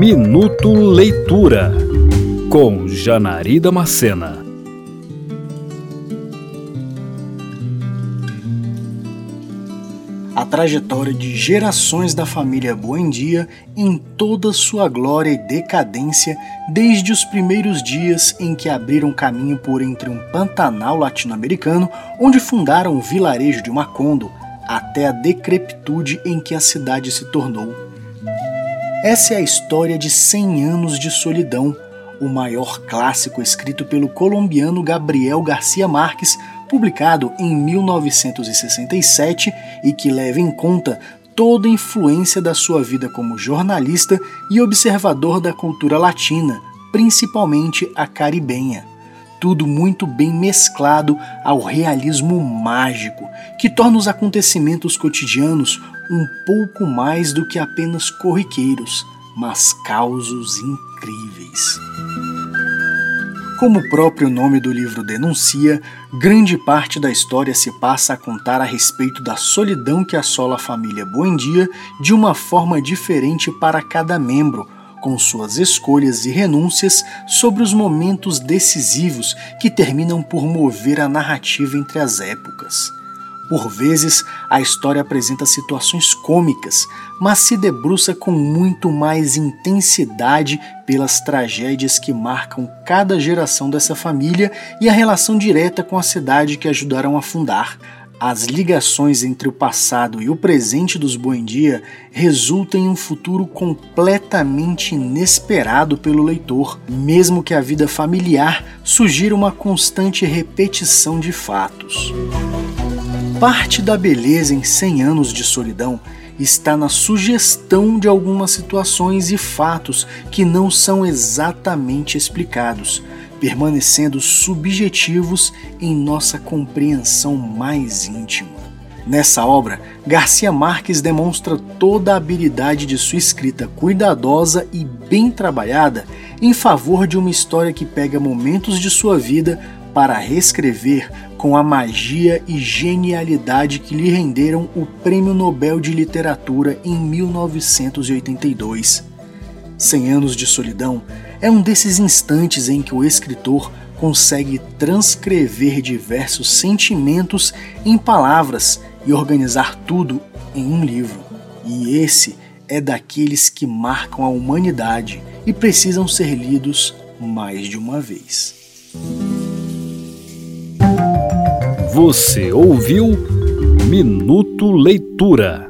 Minuto Leitura com Janari Macena. A trajetória de gerações da família Buendia em toda sua glória e decadência, desde os primeiros dias em que abriram caminho por entre um pantanal latino-americano, onde fundaram o vilarejo de Macondo, até a decrepitude em que a cidade se tornou essa é a história de 100 anos de solidão, o maior clássico escrito pelo colombiano Gabriel Garcia Marques, publicado em 1967 e que leva em conta toda a influência da sua vida como jornalista e observador da cultura latina, principalmente a caribenha tudo muito bem mesclado ao realismo mágico, que torna os acontecimentos cotidianos um pouco mais do que apenas corriqueiros, mas causos incríveis. Como o próprio nome do livro denuncia, grande parte da história se passa a contar a respeito da solidão que assola a família Buendia de uma forma diferente para cada membro, com suas escolhas e renúncias sobre os momentos decisivos que terminam por mover a narrativa entre as épocas. Por vezes, a história apresenta situações cômicas, mas se debruça com muito mais intensidade pelas tragédias que marcam cada geração dessa família e a relação direta com a cidade que ajudaram a fundar, as ligações entre o passado e o presente dos Buendia resultam em um futuro completamente inesperado pelo leitor, mesmo que a vida familiar sugira uma constante repetição de fatos. Parte da beleza em 100 anos de solidão está na sugestão de algumas situações e fatos que não são exatamente explicados, permanecendo subjetivos em nossa compreensão mais íntima. Nessa obra, Garcia Marques demonstra toda a habilidade de sua escrita cuidadosa e bem trabalhada em favor de uma história que pega momentos de sua vida para reescrever com a magia e genialidade que lhe renderam o Prêmio Nobel de Literatura em 1982. Cem Anos de Solidão é um desses instantes em que o escritor consegue transcrever diversos sentimentos em palavras e organizar tudo em um livro. E esse é daqueles que marcam a humanidade e precisam ser lidos mais de uma vez. Você ouviu Minuto Leitura.